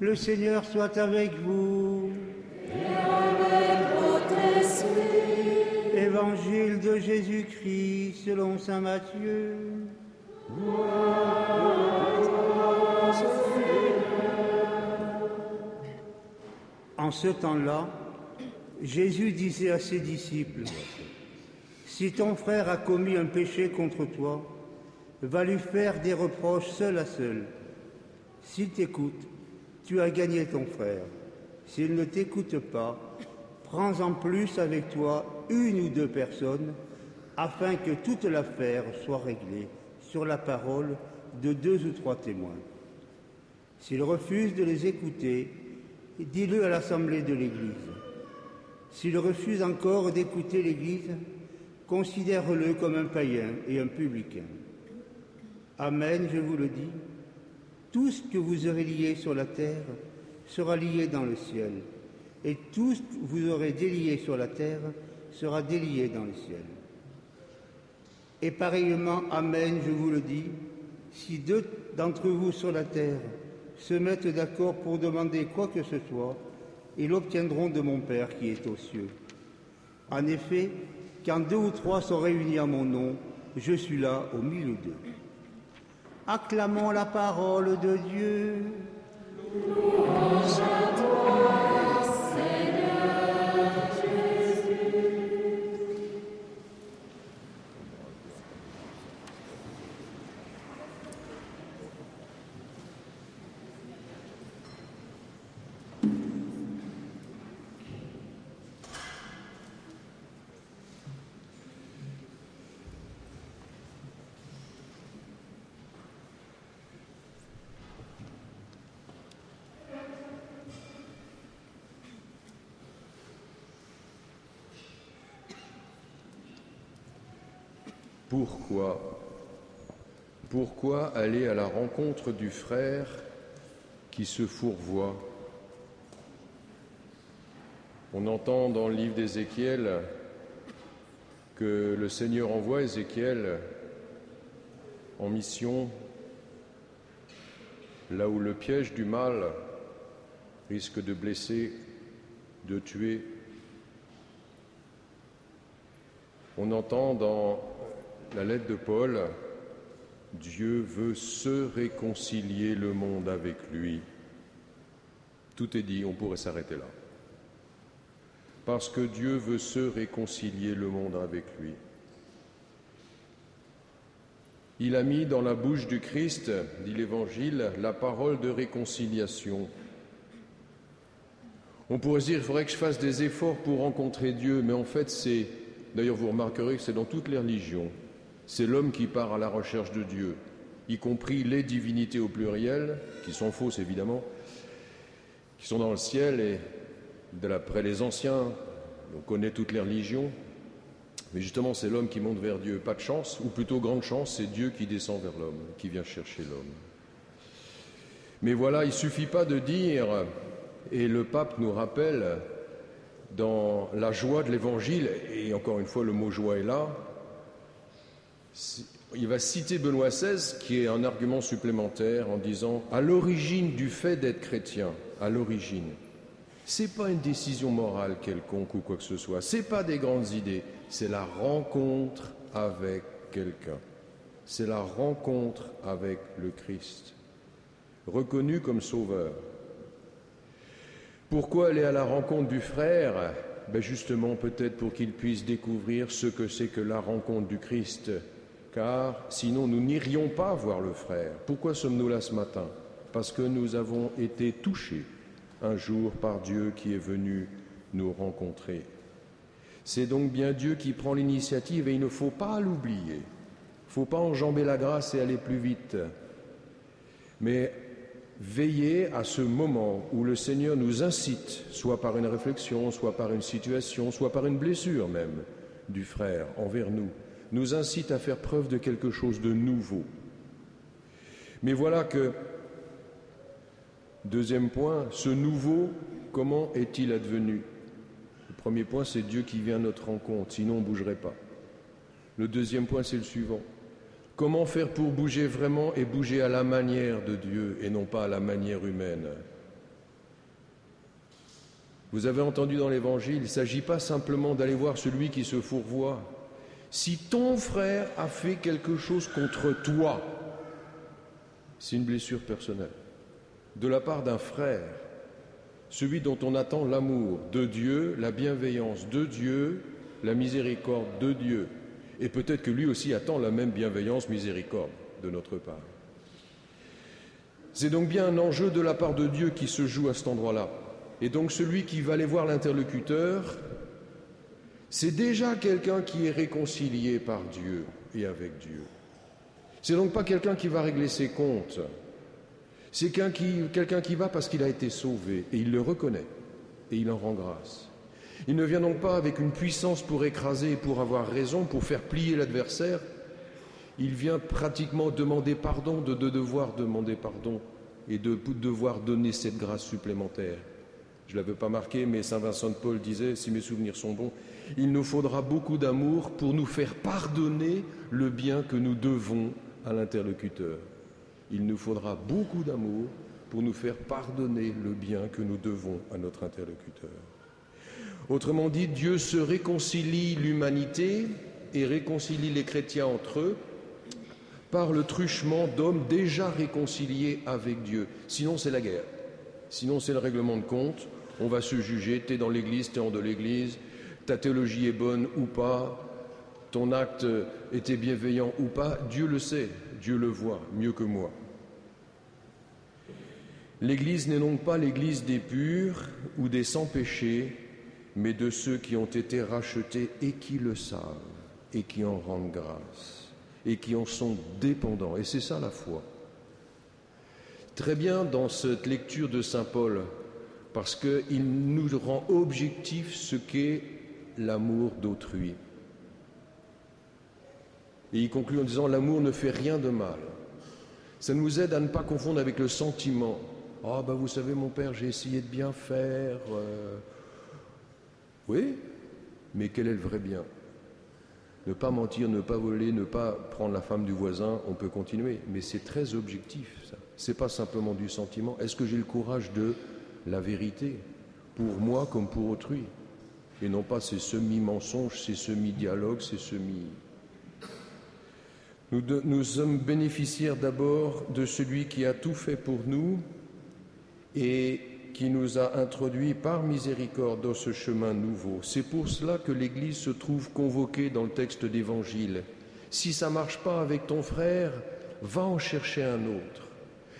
Le Seigneur soit avec vous. Évangile de Jésus-Christ selon Saint Matthieu. En ce temps-là, Jésus disait à ses disciples, Si ton frère a commis un péché contre toi, va lui faire des reproches seul à seul. S'il t'écoute, tu as gagné ton frère. S'il ne t'écoute pas, prends en plus avec toi une ou deux personnes, afin que toute l'affaire soit réglée sur la parole de deux ou trois témoins. S'il refuse de les écouter, dis-le à l'assemblée de l'Église. S'il refuse encore d'écouter l'Église, considère-le comme un païen et un publicain. Amen, je vous le dis. Tout ce que vous aurez lié sur la terre sera lié dans le ciel, et tout ce que vous aurez délié sur la terre sera délié dans le ciel. Et pareillement, Amen, je vous le dis, si deux d'entre vous sur la terre se mettent d'accord pour demander quoi que ce soit, ils l'obtiendront de mon Père qui est aux cieux. En effet, quand deux ou trois sont réunis en mon nom, je suis là au milieu d'eux. Acclamons la parole de Dieu. Pourquoi? Pourquoi aller à la rencontre du frère qui se fourvoie? On entend dans le livre d'Ézéchiel que le Seigneur envoie Ézéchiel en mission là où le piège du mal risque de blesser, de tuer. On entend dans la lettre de Paul, Dieu veut se réconcilier le monde avec lui. Tout est dit, on pourrait s'arrêter là. Parce que Dieu veut se réconcilier le monde avec lui. Il a mis dans la bouche du Christ, dit l'Évangile, la parole de réconciliation. On pourrait dire, il faudrait que je fasse des efforts pour rencontrer Dieu, mais en fait, c'est, d'ailleurs, vous remarquerez que c'est dans toutes les religions. C'est l'homme qui part à la recherche de Dieu, y compris les divinités au pluriel, qui sont fausses évidemment, qui sont dans le ciel et d'après les anciens, on connaît toutes les religions, mais justement c'est l'homme qui monte vers Dieu, pas de chance, ou plutôt grande chance, c'est Dieu qui descend vers l'homme, qui vient chercher l'homme. Mais voilà, il ne suffit pas de dire, et le pape nous rappelle dans la joie de l'évangile, et encore une fois le mot joie est là, il va citer Benoît XVI, qui est un argument supplémentaire en disant à l'origine du fait d'être chrétien, à l'origine, c'est pas une décision morale quelconque ou quoi que ce soit, c'est pas des grandes idées, c'est la rencontre avec quelqu'un, c'est la rencontre avec le Christ, reconnu comme sauveur. Pourquoi aller à la rencontre du frère? Ben Justement, peut-être pour qu'il puisse découvrir ce que c'est que la rencontre du Christ car sinon nous n'irions pas voir le frère. Pourquoi sommes-nous là ce matin? Parce que nous avons été touchés un jour par Dieu qui est venu nous rencontrer. C'est donc bien Dieu qui prend l'initiative et il ne faut pas l'oublier. Il ne faut pas enjamber la grâce et aller plus vite. Mais veillez à ce moment où le Seigneur nous incite, soit par une réflexion, soit par une situation, soit par une blessure même du frère envers nous, nous incite à faire preuve de quelque chose de nouveau. Mais voilà que, deuxième point, ce nouveau, comment est-il advenu? Le premier point, c'est Dieu qui vient à notre rencontre, sinon on ne bougerait pas. Le deuxième point, c'est le suivant. Comment faire pour bouger vraiment et bouger à la manière de Dieu et non pas à la manière humaine? Vous avez entendu dans l'Évangile, il ne s'agit pas simplement d'aller voir celui qui se fourvoie. Si ton frère a fait quelque chose contre toi, c'est une blessure personnelle. De la part d'un frère, celui dont on attend l'amour de Dieu, la bienveillance de Dieu, la miséricorde de Dieu. Et peut-être que lui aussi attend la même bienveillance, miséricorde de notre part. C'est donc bien un enjeu de la part de Dieu qui se joue à cet endroit-là. Et donc celui qui va aller voir l'interlocuteur, c'est déjà quelqu'un qui est réconcilié par Dieu et avec Dieu. C'est donc pas quelqu'un qui va régler ses comptes. C'est quelqu'un qui, va parce qu'il a été sauvé et il le reconnaît et il en rend grâce. Il ne vient donc pas avec une puissance pour écraser et pour avoir raison, pour faire plier l'adversaire. Il vient pratiquement demander pardon, de, devoir demander pardon et de devoir donner cette grâce supplémentaire. Je ne l'avais pas marqué, mais Saint Vincent de Paul disait, si mes souvenirs sont bons, il nous faudra beaucoup d'amour pour nous faire pardonner le bien que nous devons à l'interlocuteur. Il nous faudra beaucoup d'amour pour nous faire pardonner le bien que nous devons à notre interlocuteur. Autrement dit, Dieu se réconcilie l'humanité et réconcilie les chrétiens entre eux par le truchement d'hommes déjà réconciliés avec Dieu. Sinon, c'est la guerre. Sinon, c'est le règlement de compte. On va se juger, t'es dans l'église, t'es en de l'église, ta théologie est bonne ou pas, ton acte était bienveillant ou pas, Dieu le sait, Dieu le voit mieux que moi. L'Église n'est donc pas l'Église des purs ou des sans péché, mais de ceux qui ont été rachetés et qui le savent, et qui en rendent grâce, et qui en sont dépendants. Et c'est ça la foi. Très bien dans cette lecture de Saint Paul, parce qu'il nous rend objectif ce qu'est l'amour d'autrui. Et il conclut en disant L'amour ne fait rien de mal. Ça nous aide à ne pas confondre avec le sentiment. Ah, ben vous savez, mon père, j'ai essayé de bien faire. Euh. Oui, mais quel est le vrai bien? Ne pas mentir, ne pas voler, ne pas prendre la femme du voisin, on peut continuer. Mais c'est très objectif, ça. C'est pas simplement du sentiment. Est-ce que j'ai le courage de la vérité Pour moi comme pour autrui. Et non pas ces semi-mensonges, ces semi-dialogues, ces semi... Nous, sommes bénéficiaires d'abord de celui qui a tout fait pour nous et qui nous a introduits par miséricorde dans ce chemin nouveau. C'est pour cela que l'Église se trouve convoquée dans le texte d'Évangile. Si ça marche pas avec ton frère, va en chercher un autre.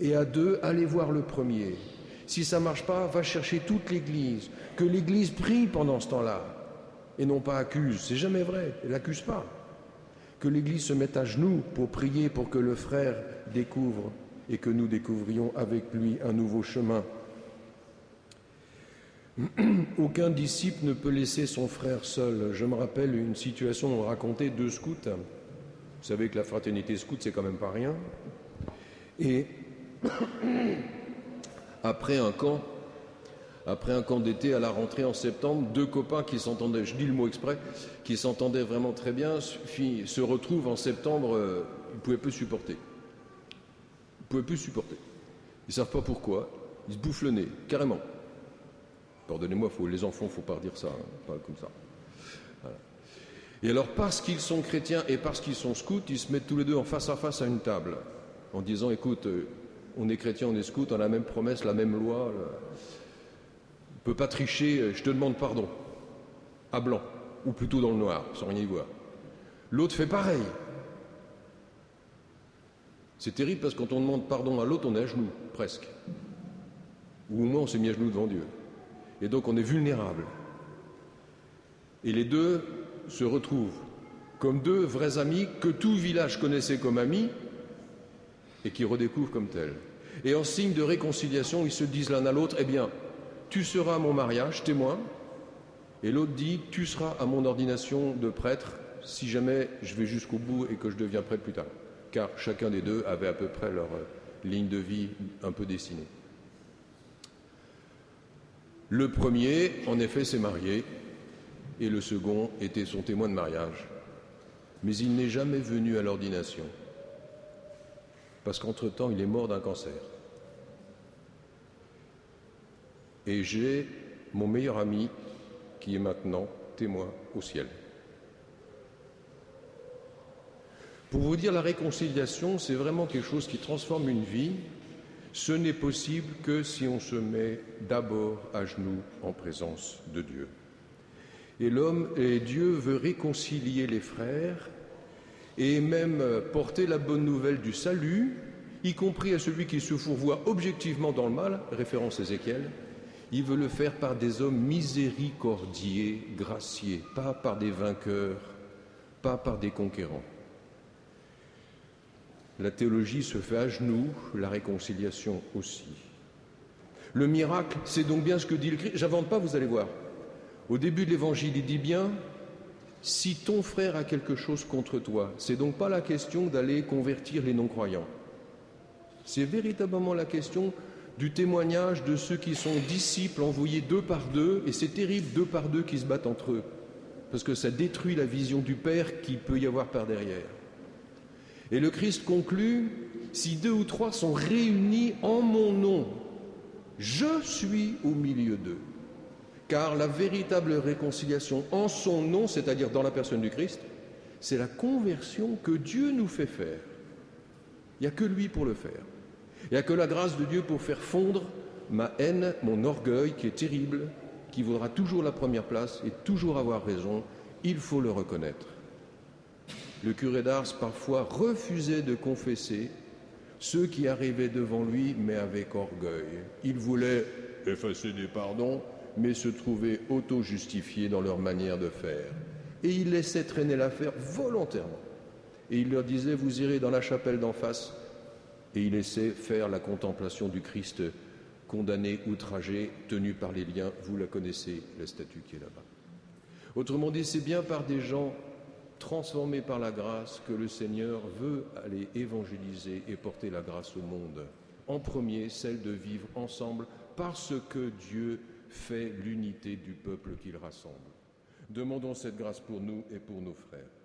Et à deux, allez voir le premier. Si ça ne marche pas, va chercher toute l'Église. Que l'Église prie pendant ce temps-là et non pas accuse. C'est jamais vrai. Elle n'accuse pas que l'Église se mette à genoux pour prier pour que le frère découvre et que nous découvrions avec lui un nouveau chemin. Aucun disciple ne peut laisser son frère seul. Je me rappelle une situation dont racontait deux scouts. Vous savez que la fraternité scout, c'est quand même pas rien. Et après un camp, après un d'été à la rentrée en septembre, deux copains qui s'entendaient, je dis le mot exprès, qui s'entendaient vraiment très bien, se retrouvent en septembre, euh, ils ne pouvaient plus supporter. Ils ne pouvaient plus supporter. Ils ne savent pas pourquoi. Ils se bouffent le nez, carrément. Pardonnez-moi, les enfants, il ne faut pas dire ça, hein, pas comme ça. Et alors, parce qu'ils sont chrétiens et parce qu'ils sont scouts, ils se mettent tous les deux en face à face à une table, en disant, écoute, euh, on est chrétien, on est scout, on a la même promesse, la même loi ne peut pas tricher, euh, je te demande pardon, à blanc, ou plutôt dans le noir, sans rien y voir. L'autre fait pareil. C'est terrible parce que quand on demande pardon à l'autre, on est à genoux, presque. Ou au moins on s'est mis à genoux devant Dieu. Et donc on est vulnérable. Et les deux se retrouvent comme deux vrais amis que tout village connaissait comme amis et qui redécouvrent comme tels. Et en signe de réconciliation, ils se disent l'un à l'autre, eh bien, tu seras à mon mariage, témoin, et l'autre dit, tu seras à mon ordination de prêtre si jamais je vais jusqu'au bout et que je deviens prêtre plus tard. Car chacun des deux avait à peu près leur euh, ligne de vie un peu dessinée. Le premier, en effet, s'est marié, et le second était son témoin de mariage. Mais il n'est jamais venu à l'ordination, parce qu'entre-temps, il est mort d'un cancer. Et j'ai mon meilleur ami qui est maintenant témoin au ciel. Pour vous dire, la réconciliation, c'est vraiment quelque chose qui transforme une vie. Ce n'est possible que si on se met d'abord à genoux en présence de Dieu. Et l'homme et Dieu veut réconcilier les frères et même porter la bonne nouvelle du salut, y compris à celui qui se fourvoie objectivement dans le mal, référence Ézéchiel, il veut le faire par des hommes miséricordiers, graciés, pas par des vainqueurs, pas par des conquérants. La théologie se fait à genoux, la réconciliation aussi. Le miracle, c'est donc bien ce que dit le Christ. J'invente pas, vous allez voir. Au début de l'évangile, il dit bien si ton frère a quelque chose contre toi, c'est donc pas la question d'aller convertir les non-croyants. C'est véritablement la question du témoignage de ceux qui sont disciples envoyés deux par deux, et c'est terrible deux par deux qui se battent entre eux, parce que ça détruit la vision du Père qui peut y avoir par derrière. Et le Christ conclut, si deux ou trois sont réunis en mon nom, je suis au milieu d'eux. Car la véritable réconciliation en son nom, c'est-à-dire dans la personne du Christ, c'est la conversion que Dieu nous fait faire. Il n'y a que lui pour le faire. Il n'y a que la grâce de Dieu pour faire fondre ma haine, mon orgueil qui est terrible, qui voudra toujours la première place et toujours avoir raison. Il faut le reconnaître. Le curé d'Ars parfois refusait de confesser ceux qui arrivaient devant lui, mais avec orgueil. Il voulait effacer des pardons, mais se trouvait auto-justifié dans leur manière de faire. Et il laissait traîner l'affaire volontairement. Et il leur disait, vous irez dans la chapelle d'en face, et il laissait faire la contemplation du Christ condamné, outragé, tenu par les liens. Vous la connaissez, la statue qui est là-bas. Autrement dit, c'est bien par des gens transformés par la grâce que le Seigneur veut aller évangéliser et porter la grâce au monde. En premier, celle de vivre ensemble parce que Dieu fait l'unité du peuple qu'il rassemble. Demandons cette grâce pour nous et pour nos frères.